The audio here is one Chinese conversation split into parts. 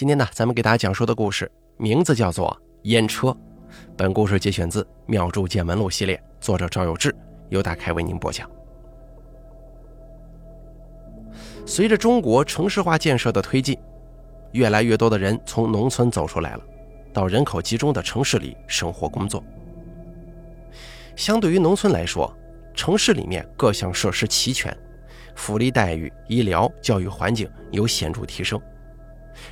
今天呢，咱们给大家讲述的故事名字叫做《烟车》。本故事节选自《妙著见闻录》系列，作者赵有志，由大开为您播讲。随着中国城市化建设的推进，越来越多的人从农村走出来了，到人口集中的城市里生活工作。相对于农村来说，城市里面各项设施齐全，福利待遇、医疗、教育环境有显著提升。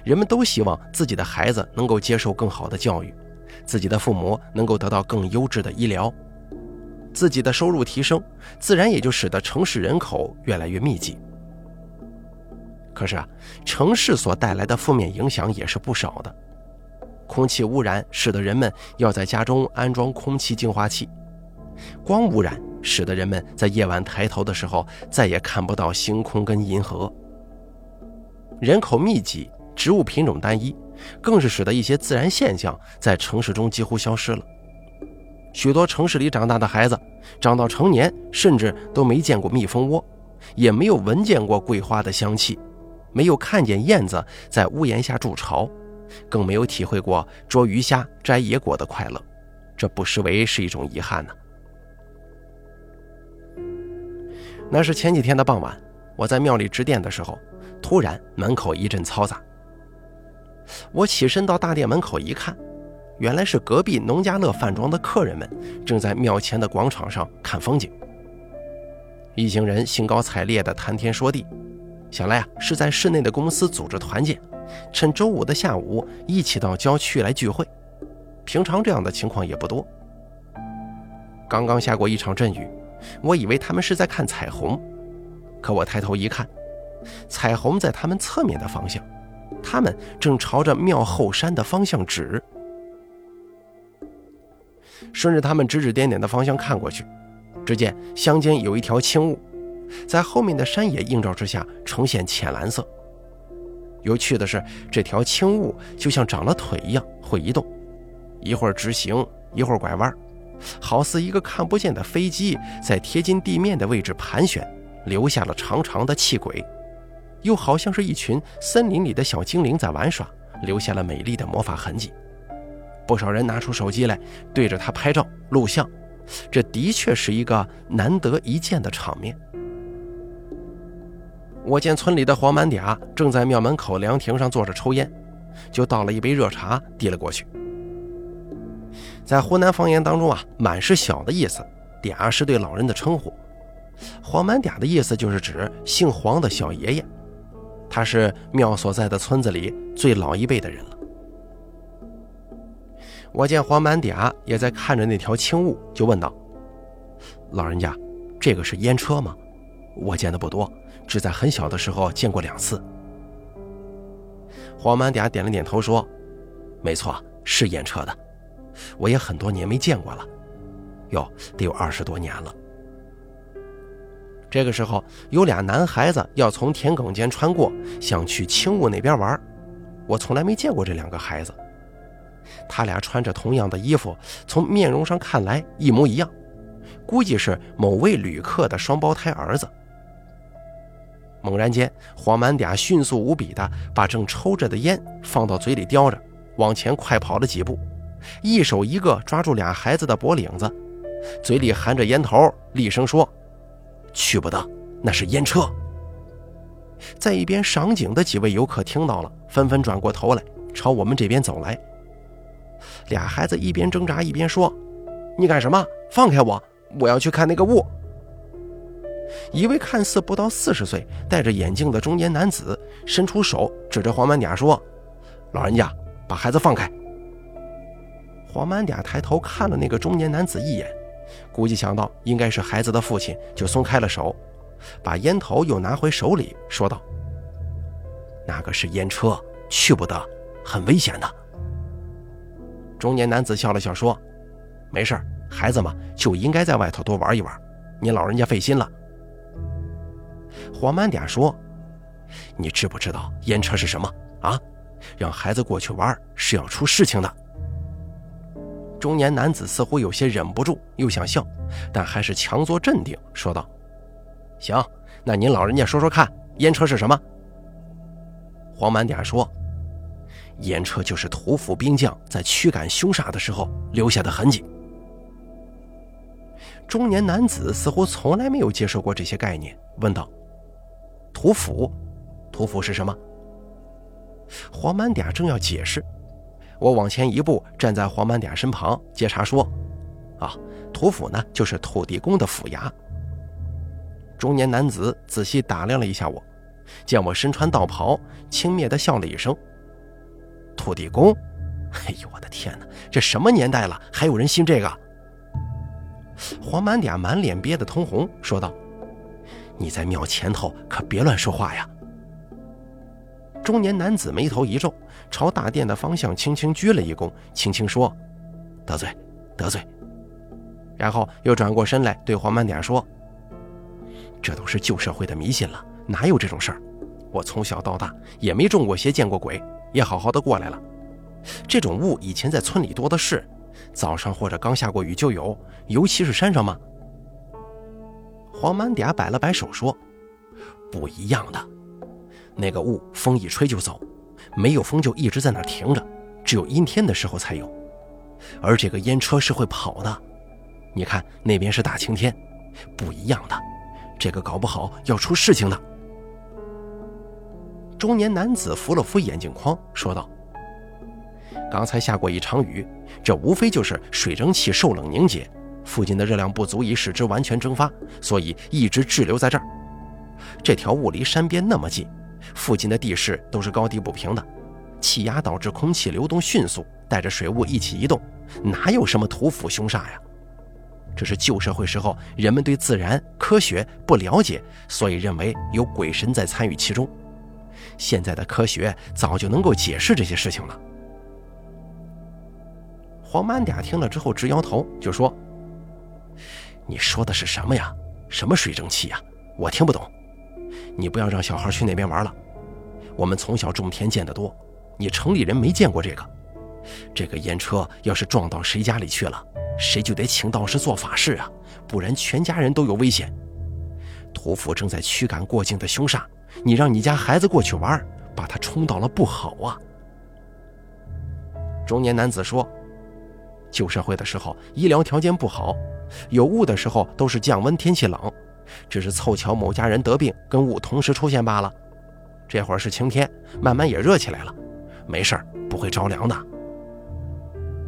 人们都希望自己的孩子能够接受更好的教育，自己的父母能够得到更优质的医疗，自己的收入提升，自然也就使得城市人口越来越密集。可是啊，城市所带来的负面影响也是不少的。空气污染使得人们要在家中安装空气净化器；光污染使得人们在夜晚抬头的时候再也看不到星空跟银河。人口密集。植物品种单一，更是使得一些自然现象在城市中几乎消失了。许多城市里长大的孩子，长到成年，甚至都没见过蜜蜂窝，也没有闻见过桂花的香气，没有看见燕子在屋檐下筑巢，更没有体会过捉鱼虾、摘野果的快乐。这不失为是一种遗憾呢。那是前几天的傍晚，我在庙里值殿的时候，突然门口一阵嘈杂。我起身到大殿门口一看，原来是隔壁农家乐饭庄的客人们正在庙前的广场上看风景。一行人兴高采烈地谈天说地，想来啊是在市内的公司组织团建，趁周五的下午一起到郊区来聚会。平常这样的情况也不多。刚刚下过一场阵雨，我以为他们是在看彩虹，可我抬头一看，彩虹在他们侧面的方向。他们正朝着庙后山的方向指，顺着他们指指点点的方向看过去，只见乡间有一条青雾，在后面的山野映照之下呈现浅蓝色。有趣的是，这条青雾就像长了腿一样会移动，一会儿直行，一会儿拐弯，好似一个看不见的飞机在贴近地面的位置盘旋，留下了长长的气轨。又好像是一群森林里的小精灵在玩耍，留下了美丽的魔法痕迹。不少人拿出手机来对着它拍照录像，这的确是一个难得一见的场面。我见村里的黄满嗲正在庙门口凉亭上坐着抽烟，就倒了一杯热茶递了过去。在湖南方言当中啊，“满”是小的意思，“嗲”是对老人的称呼。黄满嗲的意思就是指姓黄的小爷爷。他是庙所在的村子里最老一辈的人了。我见黄满嗲也在看着那条青雾，就问道：“老人家，这个是烟车吗？我见的不多，只在很小的时候见过两次。”黄满嗲点了点头说：“没错，是烟车的，我也很多年没见过了，哟，得有二十多年了。”这个时候，有俩男孩子要从田埂间穿过，想去青雾那边玩。我从来没见过这两个孩子，他俩穿着同样的衣服，从面容上看来一模一样，估计是某位旅客的双胞胎儿子。猛然间，黄满嗲迅速无比的把正抽着的烟放到嘴里叼着，往前快跑了几步，一手一个抓住俩孩子的脖领子，嘴里含着烟头，厉声说。去不得，那是烟车。在一边赏景的几位游客听到了，纷纷转过头来朝我们这边走来。俩孩子一边挣扎一边说：“你干什么？放开我！我要去看那个雾。”一位看似不到四十岁、戴着眼镜的中年男子伸出手指着黄满嗲说：“老人家，把孩子放开。”黄满嗲抬头看了那个中年男子一眼。估计想到应该是孩子的父亲，就松开了手，把烟头又拿回手里，说道：“那个是烟车，去不得，很危险的。”中年男子笑了笑说：“没事孩子嘛就应该在外头多玩一玩，您老人家费心了。”黄满点说：“你知不知道烟车是什么啊？让孩子过去玩是要出事情的。”中年男子似乎有些忍不住，又想笑，但还是强作镇定，说道：“行，那您老人家说说看，烟车是什么？”黄满嗲说：“烟车就是屠夫兵将在驱赶凶煞的时候留下的痕迹。中年男子似乎从来没有接受过这些概念，问道：“屠夫，屠夫是什么？”黄满嗲正要解释，我往前一步，站在黄满嗲身旁接茬说：“啊，土府呢，就是土地公的府衙。”中年男子仔细打量了一下我，见我身穿道袍，轻蔑地笑了一声。土地公，哎呦我的天哪！这什么年代了，还有人信这个？黄满嗲满脸憋得通红，说道：“你在庙前头可别乱说话呀！”中年男子眉头一皱，朝大殿的方向轻轻鞠了一躬，轻轻说：“得罪，得罪。”然后又转过身来对黄满点说：“这都是旧社会的迷信了，哪有这种事儿？我从小到大也没中过邪，见过鬼。”也好好的过来了，这种雾以前在村里多的是，早上或者刚下过雨就有，尤其是山上嘛。黄满点摆了摆手说：“不一样的，那个雾风一吹就走，没有风就一直在那停着，只有阴天的时候才有。而这个烟车是会跑的，你看那边是大晴天，不一样的，这个搞不好要出事情的。”中年男子扶了扶眼镜框，说道：“刚才下过一场雨，这无非就是水蒸气受冷凝结，附近的热量不足以使之完全蒸发，所以一直滞留在这儿。这条雾离山边那么近，附近的地势都是高低不平的，气压导致空气流动迅速，带着水雾一起移动，哪有什么屠夫凶煞呀？这是旧社会时候人们对自然科学不了解，所以认为有鬼神在参与其中。”现在的科学早就能够解释这些事情了。黄满嗲听了之后直摇头，就说：“你说的是什么呀？什么水蒸气呀？我听不懂。你不要让小孩去那边玩了。我们从小种田见得多，你城里人没见过这个。这个烟车要是撞到谁家里去了，谁就得请道士做法事啊，不然全家人都有危险。屠夫正在驱赶过境的凶煞。”你让你家孩子过去玩，把他冲到了不好啊！中年男子说：“旧社会的时候，医疗条件不好，有雾的时候都是降温，天气冷，只是凑巧某家人得病，跟雾同时出现罢了。这会儿是晴天，慢慢也热起来了，没事儿，不会着凉的。”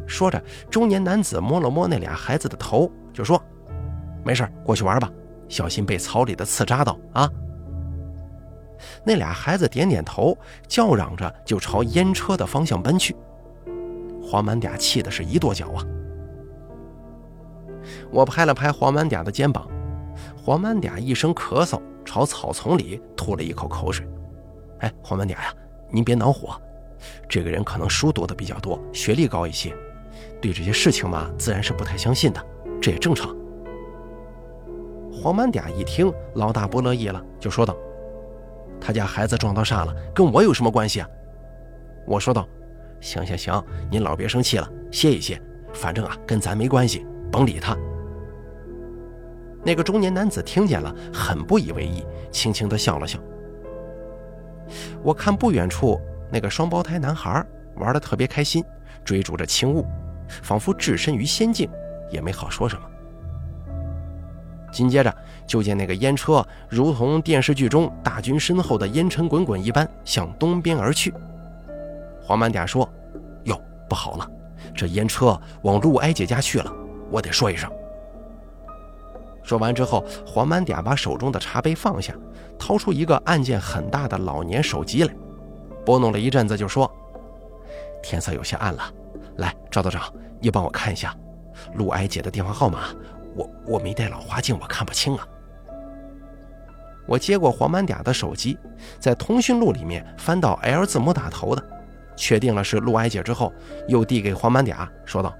说着，中年男子摸了摸那俩孩子的头，就说：“没事过去玩吧，小心被草里的刺扎到啊！”那俩孩子点点头，叫嚷着就朝烟车的方向奔去。黄满嗲气的是一跺脚啊！我拍了拍黄满嗲的肩膀，黄满嗲一声咳嗽，朝草丛里吐了一口口水。哎，黄满嗲呀，您别恼火，这个人可能书读的比较多，学历高一些，对这些事情嘛，自然是不太相信的，这也正常。黄满嗲一听，老大不乐意了，就说道。他家孩子撞到煞了，跟我有什么关系啊？我说道：“行行行，您老别生气了，歇一歇，反正啊跟咱没关系，甭理他。”那个中年男子听见了，很不以为意，轻轻地笑了笑。我看不远处那个双胞胎男孩玩得特别开心，追逐着轻雾，仿佛置身于仙境，也没好说什么。紧接着，就见那个烟车如同电视剧中大军身后的烟尘滚滚一般向东边而去。黄满点说：“哟，不好了，这烟车往陆哀姐家去了，我得说一声。”说完之后，黄满嗲把手中的茶杯放下，掏出一个按键很大的老年手机来，拨弄了一阵子，就说：“天色有些暗了，来，赵道长，你帮我看一下陆哀姐的电话号码。”我我没带老花镜，我看不清啊。我接过黄满嗲的手机，在通讯录里面翻到 L 字母打头的，确定了是陆哀姐之后，又递给黄满嗲，说道：“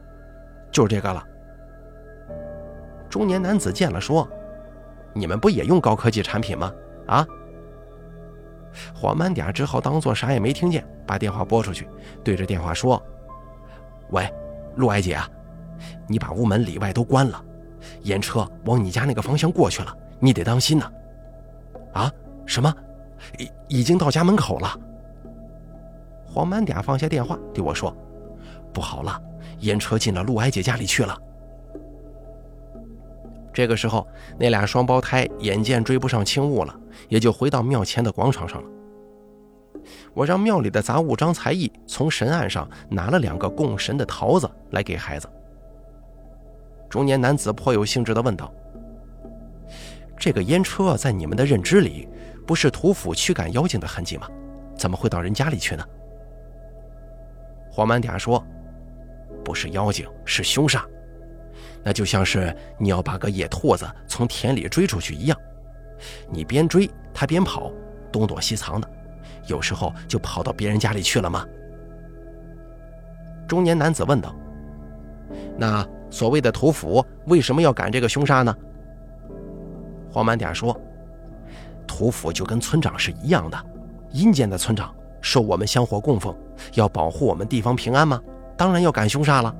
就是这个了。”中年男子见了说：“你们不也用高科技产品吗？”啊？黄满嗲只好当做啥也没听见，把电话拨出去，对着电话说：“喂，陆哀姐啊，你把屋门里外都关了。”烟车往你家那个方向过去了，你得当心呐！啊？什么？已已经到家门口了。黄满点放下电话对我说：“不好了，烟车进了陆哀姐家里去了。”这个时候，那俩双胞胎眼见追不上轻雾了，也就回到庙前的广场上了。我让庙里的杂物张才艺从神案上拿了两个供神的桃子来给孩子。中年男子颇有兴致地问道：“这个烟车在你们的认知里，不是土府驱赶妖精的痕迹吗？怎么会到人家里去呢？”黄满嗲说：“不是妖精，是凶煞。那就像是你要把个野兔子从田里追出去一样，你边追它边跑，东躲西藏的。”有时候就跑到别人家里去了吗？中年男子问道。那所谓的土府为什么要赶这个凶煞呢？黄满点说：“土府就跟村长是一样的，阴间的村长受我们香火供奉，要保护我们地方平安吗？当然要赶凶煞了。”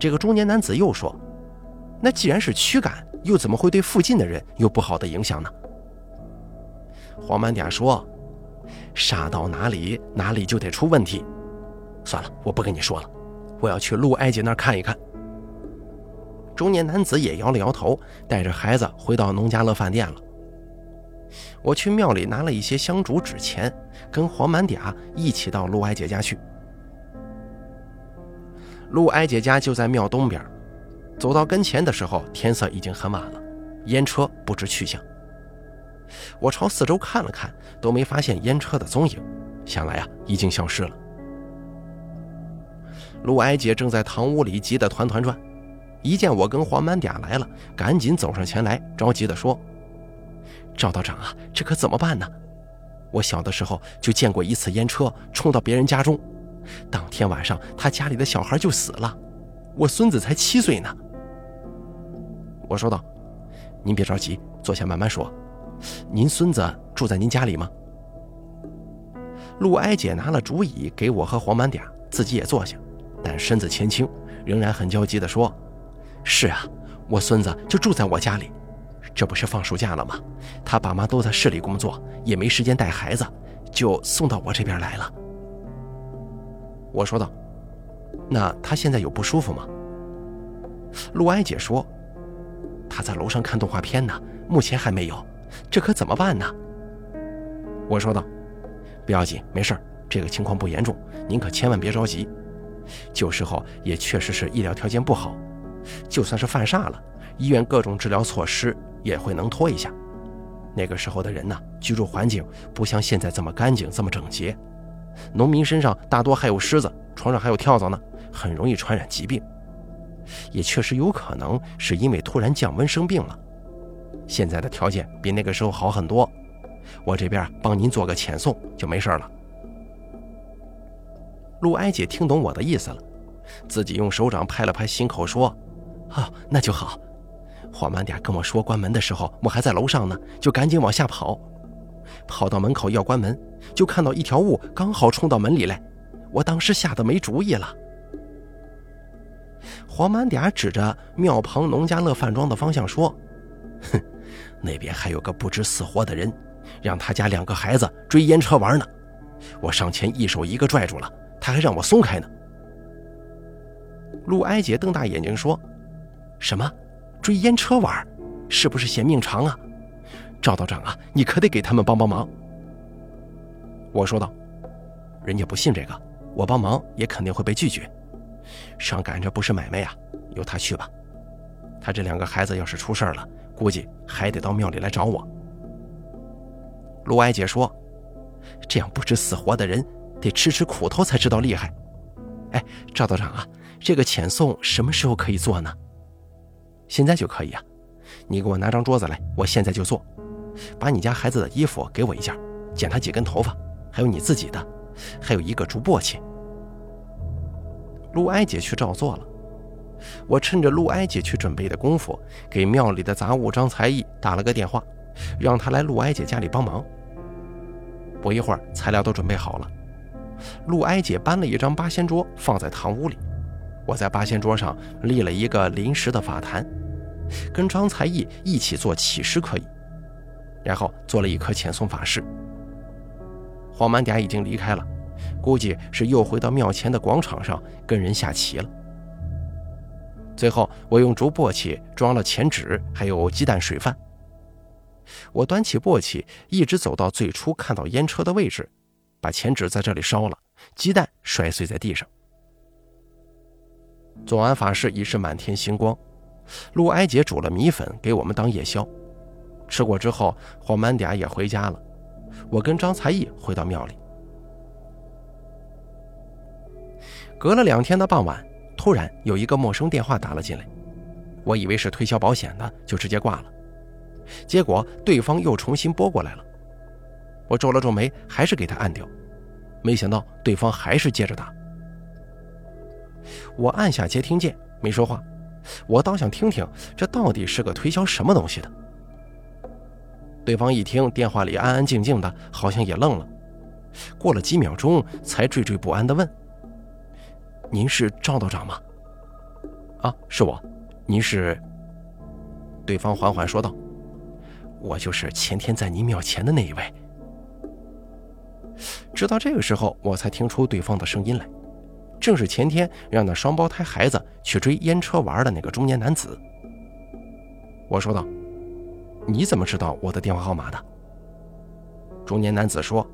这个中年男子又说：“那既然是驱赶，又怎么会对附近的人有不好的影响呢？”黄满点说。杀到哪里，哪里就得出问题。算了，我不跟你说了，我要去陆哀姐那儿看一看。中年男子也摇了摇头，带着孩子回到农家乐饭店了。我去庙里拿了一些香烛纸钱，跟黄满嗲一起到陆哀姐家去。陆哀姐家就在庙东边，走到跟前的时候，天色已经很晚了，烟车不知去向。我朝四周看了看，都没发现烟车的踪影，想来啊，已经消失了。陆哀姐正在堂屋里急得团团转，一见我跟黄满嗲来了，赶紧走上前来，着急地说：“赵道长啊，这可怎么办呢？我小的时候就见过一次烟车冲到别人家中，当天晚上他家里的小孩就死了，我孙子才七岁呢。”我说道：“您别着急，坐下慢慢说。”您孙子住在您家里吗？陆哀姐拿了竹椅给我和黄满嗲，自己也坐下，但身子前倾，仍然很焦急地说：“是啊，我孙子就住在我家里。这不是放暑假了吗？他爸妈都在市里工作，也没时间带孩子，就送到我这边来了。”我说道：“那他现在有不舒服吗？”陆哀姐说：“他在楼上看动画片呢，目前还没有。”这可怎么办呢？我说道：“不要紧，没事这个情况不严重，您可千万别着急。旧时候也确实是医疗条件不好，就算是犯煞了，医院各种治疗措施也会能拖一下。那个时候的人呢，居住环境不像现在这么干净、这么整洁，农民身上大多还有虱子，床上还有跳蚤呢，很容易传染疾病。也确实有可能是因为突然降温生病了。”现在的条件比那个时候好很多，我这边帮您做个遣送就没事了。陆哀姐听懂我的意思了，自己用手掌拍了拍心口说：“啊，那就好。”缓慢点跟我说关门的时候，我还在楼上呢，就赶紧往下跑，跑到门口要关门，就看到一条雾刚好冲到门里来，我当时吓得没主意了。黄满点指着庙旁农家乐饭庄的方向说：“哼。”那边还有个不知死活的人，让他家两个孩子追烟车玩呢。我上前一手一个拽住了，他还让我松开呢。陆哀姐瞪大眼睛说：“什么？追烟车玩？是不是嫌命长啊？赵道长啊，你可得给他们帮帮忙。”我说道：“人家不信这个，我帮忙也肯定会被拒绝。上赶着不是买卖呀，由他去吧。他这两个孩子要是出事了……”估计还得到庙里来找我。卢哀姐说：“这样不知死活的人，得吃吃苦头才知道厉害。”哎，赵道长啊，这个遣送什么时候可以做呢？现在就可以啊！你给我拿张桌子来，我现在就做。把你家孩子的衣服给我一件，剪他几根头发，还有你自己的，还有一个竹簸箕。陆哀姐去照做了。我趁着陆哀姐去准备的功夫，给庙里的杂物张才艺打了个电话，让他来陆哀姐家里帮忙。不一会儿，材料都准备好了，陆哀姐搬了一张八仙桌放在堂屋里，我在八仙桌上立了一个临时的法坛，跟张才艺一起做起尸可以，然后做了一颗遣送法事。黄满嗲已经离开了，估计是又回到庙前的广场上跟人下棋了。最后，我用竹簸箕装了钱纸，还有鸡蛋、水饭。我端起簸箕，一直走到最初看到烟车的位置，把钱纸在这里烧了，鸡蛋摔碎在地上。做完法事已是满天星光，陆哀姐煮了米粉给我们当夜宵。吃过之后，黄满嗲也回家了，我跟张才艺回到庙里。隔了两天的傍晚。突然有一个陌生电话打了进来，我以为是推销保险的，就直接挂了。结果对方又重新拨过来了，我皱了皱眉，还是给他按掉。没想到对方还是接着打。我按下接听键，没说话。我倒想听听这到底是个推销什么东西的。对方一听电话里安安静静的，好像也愣了。过了几秒钟，才惴惴不安地问。您是赵道长吗？啊，是我。您是？对方缓缓说道：“我就是前天在您庙前的那一位。”直到这个时候，我才听出对方的声音来，正是前天让那双胞胎孩子去追烟车玩的那个中年男子。我说道：“你怎么知道我的电话号码的？”中年男子说：“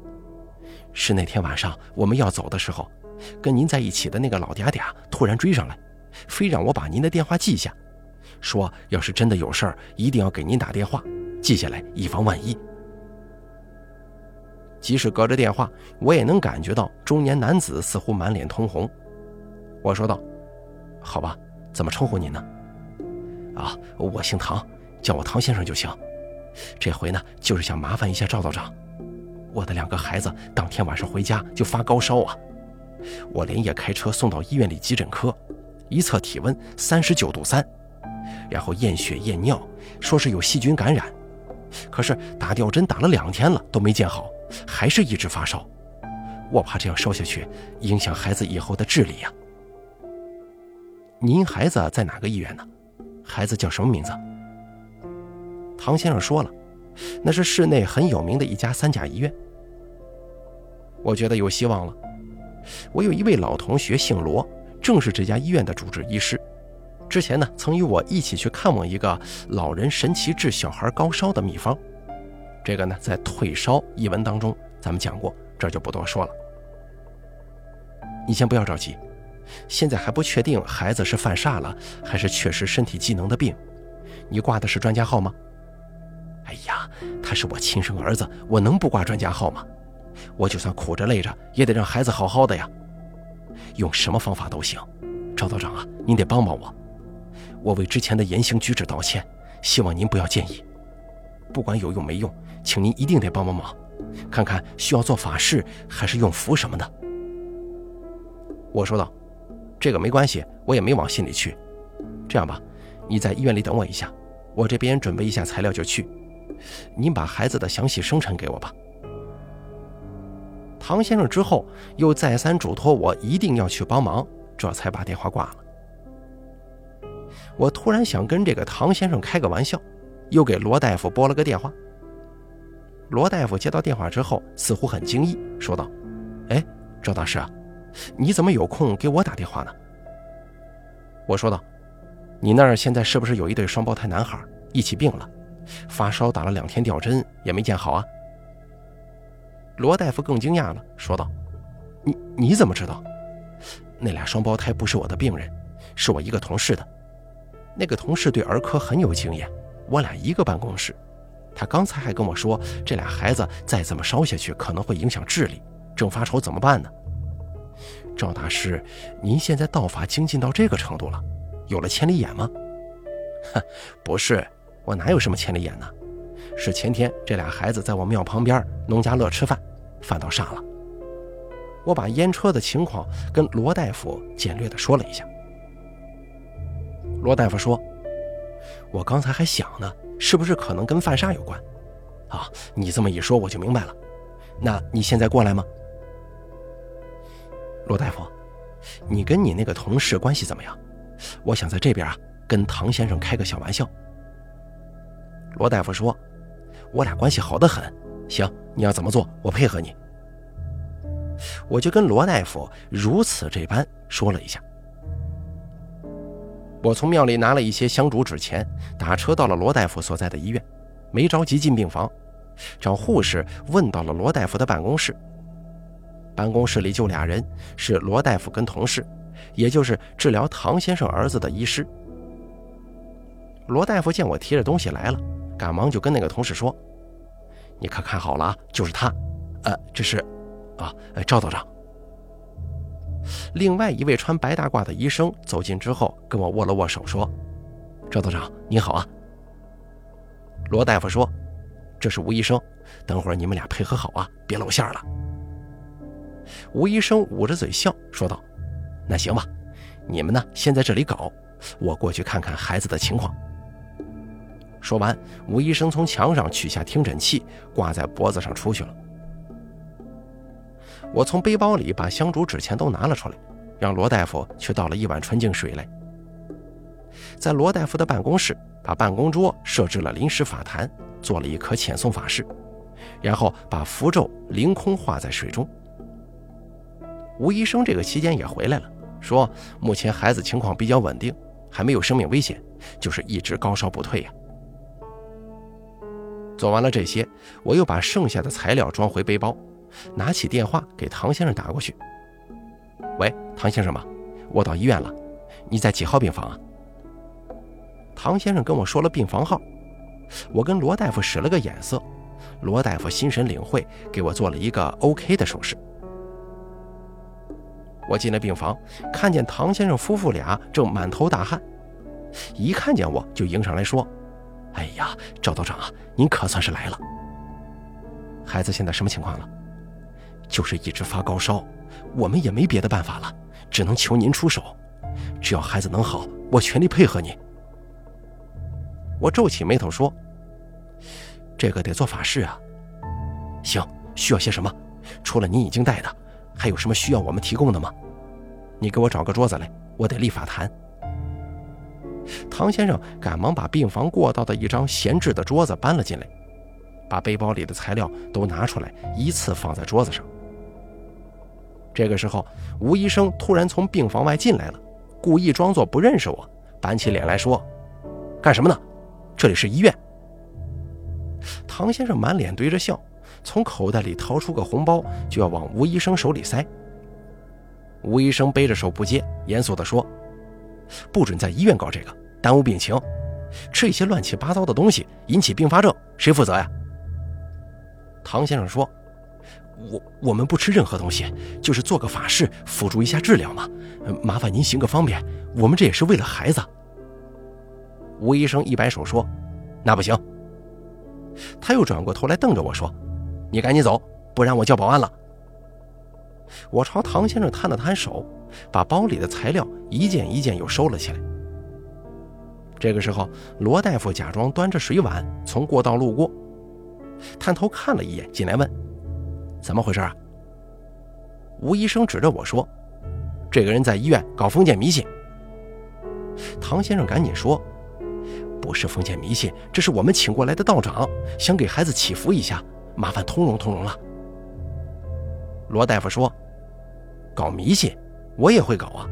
是那天晚上我们要走的时候。”跟您在一起的那个老嗲嗲突然追上来，非让我把您的电话记下，说要是真的有事儿，一定要给您打电话，记下来以防万一。即使隔着电话，我也能感觉到中年男子似乎满脸通红。我说道：“好吧，怎么称呼您呢？”“啊，我姓唐，叫我唐先生就行。这回呢，就是想麻烦一下赵道长，我的两个孩子当天晚上回家就发高烧啊。”我连夜开车送到医院里急诊科，一测体温三十九度三，然后验血验尿，说是有细菌感染，可是打吊针打了两天了都没见好，还是一直发烧。我怕这样烧下去影响孩子以后的智力呀。您孩子在哪个医院呢？孩子叫什么名字？唐先生说了，那是市内很有名的一家三甲医院。我觉得有希望了。我有一位老同学，姓罗，正是这家医院的主治医师。之前呢，曾与我一起去看望一个老人神奇治小孩高烧的秘方。这个呢，在《退烧》一文当中咱们讲过，这就不多说了。你先不要着急，现在还不确定孩子是犯煞了，还是确实身体机能的病。你挂的是专家号吗？哎呀，他是我亲生儿子，我能不挂专家号吗？我就算苦着累着，也得让孩子好好的呀。用什么方法都行，赵道长啊，您得帮帮我。我为之前的言行举止道歉，希望您不要介意。不管有用没用，请您一定得帮帮忙，看看需要做法事还是用符什么的。我说道：“这个没关系，我也没往心里去。这样吧，你在医院里等我一下，我这边准备一下材料就去。您把孩子的详细生辰给我吧。”唐先生之后又再三嘱托我一定要去帮忙，这才把电话挂了。我突然想跟这个唐先生开个玩笑，又给罗大夫拨了个电话。罗大夫接到电话之后，似乎很惊异，说道：“哎，赵大师啊，你怎么有空给我打电话呢？”我说道：“你那儿现在是不是有一对双胞胎男孩一起病了，发烧打了两天吊针也没见好啊？”罗大夫更惊讶了，说道：“你你怎么知道？那俩双胞胎不是我的病人，是我一个同事的。那个同事对儿科很有经验，我俩一个办公室。他刚才还跟我说，这俩孩子再这么烧下去可能会影响智力，正发愁怎么办呢？赵大师，您现在道法精进到这个程度了，有了千里眼吗？哼，不是，我哪有什么千里眼呢？”是前天这俩孩子在我庙旁边农家乐吃饭，饭到煞了。我把烟车的情况跟罗大夫简略的说了一下。罗大夫说：“我刚才还想呢，是不是可能跟犯煞有关？啊，你这么一说我就明白了。那你现在过来吗？”罗大夫，你跟你那个同事关系怎么样？我想在这边啊跟唐先生开个小玩笑。罗大夫说。我俩关系好的很，行，你要怎么做，我配合你。我就跟罗大夫如此这般说了一下。我从庙里拿了一些香烛纸钱，打车到了罗大夫所在的医院，没着急进病房，找护士问到了罗大夫的办公室。办公室里就俩人，是罗大夫跟同事，也就是治疗唐先生儿子的医师。罗大夫见我提着东西来了，赶忙就跟那个同事说：“你可看好了啊，就是他，呃，这是，啊，赵道长。”另外一位穿白大褂的医生走近之后，跟我握了握手，说：“赵道长，你好啊。”罗大夫说：“这是吴医生，等会儿你们俩配合好啊，别露馅了。”吴医生捂着嘴笑说道：“那行吧，你们呢先在这里搞，我过去看看孩子的情况。”说完，吴医生从墙上取下听诊器，挂在脖子上出去了。我从背包里把香烛纸钱都拿了出来，让罗大夫去倒了一碗纯净水来。在罗大夫的办公室，把办公桌设置了临时法坛，做了一颗遣送法事，然后把符咒凌空化在水中。吴医生这个期间也回来了，说目前孩子情况比较稳定，还没有生命危险，就是一直高烧不退呀。做完了这些，我又把剩下的材料装回背包，拿起电话给唐先生打过去。喂，唐先生吗？我到医院了，你在几号病房啊？唐先生跟我说了病房号，我跟罗大夫使了个眼色，罗大夫心神领会，给我做了一个 OK 的手势。我进了病房，看见唐先生夫妇俩正满头大汗，一看见我就迎上来说。哎呀，赵道长啊，您可算是来了。孩子现在什么情况了？就是一直发高烧，我们也没别的办法了，只能求您出手。只要孩子能好，我全力配合你。我皱起眉头说：“这个得做法事啊。行，需要些什么？除了您已经带的，还有什么需要我们提供的吗？你给我找个桌子来，我得立法坛。”唐先生赶忙把病房过道的一张闲置的桌子搬了进来，把背包里的材料都拿出来，依次放在桌子上。这个时候，吴医生突然从病房外进来了，故意装作不认识我，板起脸来说：“干什么呢？这里是医院。”唐先生满脸堆着笑，从口袋里掏出个红包，就要往吴医生手里塞。吴医生背着手不接，严肃地说。不准在医院搞这个，耽误病情。吃一些乱七八糟的东西引起并发症，谁负责呀？唐先生说：“我我们不吃任何东西，就是做个法事辅助一下治疗嘛。麻烦您行个方便，我们这也是为了孩子。”吴医生一摆手说：“那不行。”他又转过头来瞪着我说：“你赶紧走，不然我叫保安了。”我朝唐先生摊了摊手。把包里的材料一件一件又收了起来。这个时候，罗大夫假装端着水碗从过道路过，探头看了一眼，进来问：“怎么回事啊？”吴医生指着我说：“这个人在医院搞封建迷信。”唐先生赶紧说：“不是封建迷信，这是我们请过来的道长，想给孩子祈福一下，麻烦通融通融了。”罗大夫说：“搞迷信。”我也会搞啊，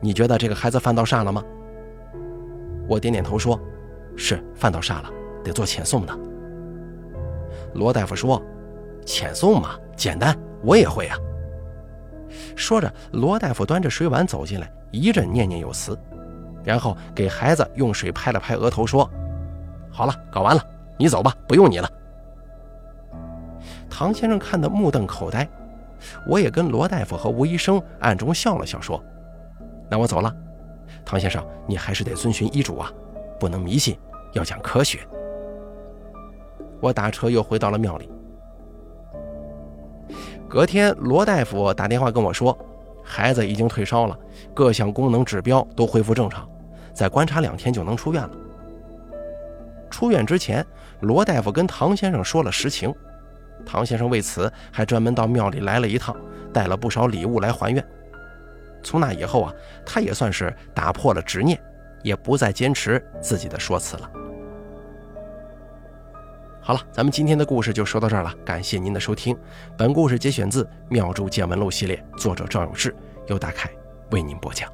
你觉得这个孩子犯到煞了吗？我点点头说：“是犯到煞了，得做遣送的。”罗大夫说：“遣送嘛，简单，我也会啊。”说着，罗大夫端着水碗走进来，一阵念念有词，然后给孩子用水拍了拍额头，说：“好了，搞完了，你走吧，不用你了。”唐先生看得目瞪口呆。我也跟罗大夫和吴医生暗中笑了笑，说：“那我走了，唐先生，你还是得遵循医嘱啊，不能迷信，要讲科学。”我打车又回到了庙里。隔天，罗大夫打电话跟我说，孩子已经退烧了，各项功能指标都恢复正常，再观察两天就能出院了。出院之前，罗大夫跟唐先生说了实情。唐先生为此还专门到庙里来了一趟，带了不少礼物来还愿。从那以后啊，他也算是打破了执念，也不再坚持自己的说辞了。好了，咱们今天的故事就说到这儿了，感谢您的收听。本故事节选自《妙珠见闻录》系列，作者赵永志，由大凯为您播讲。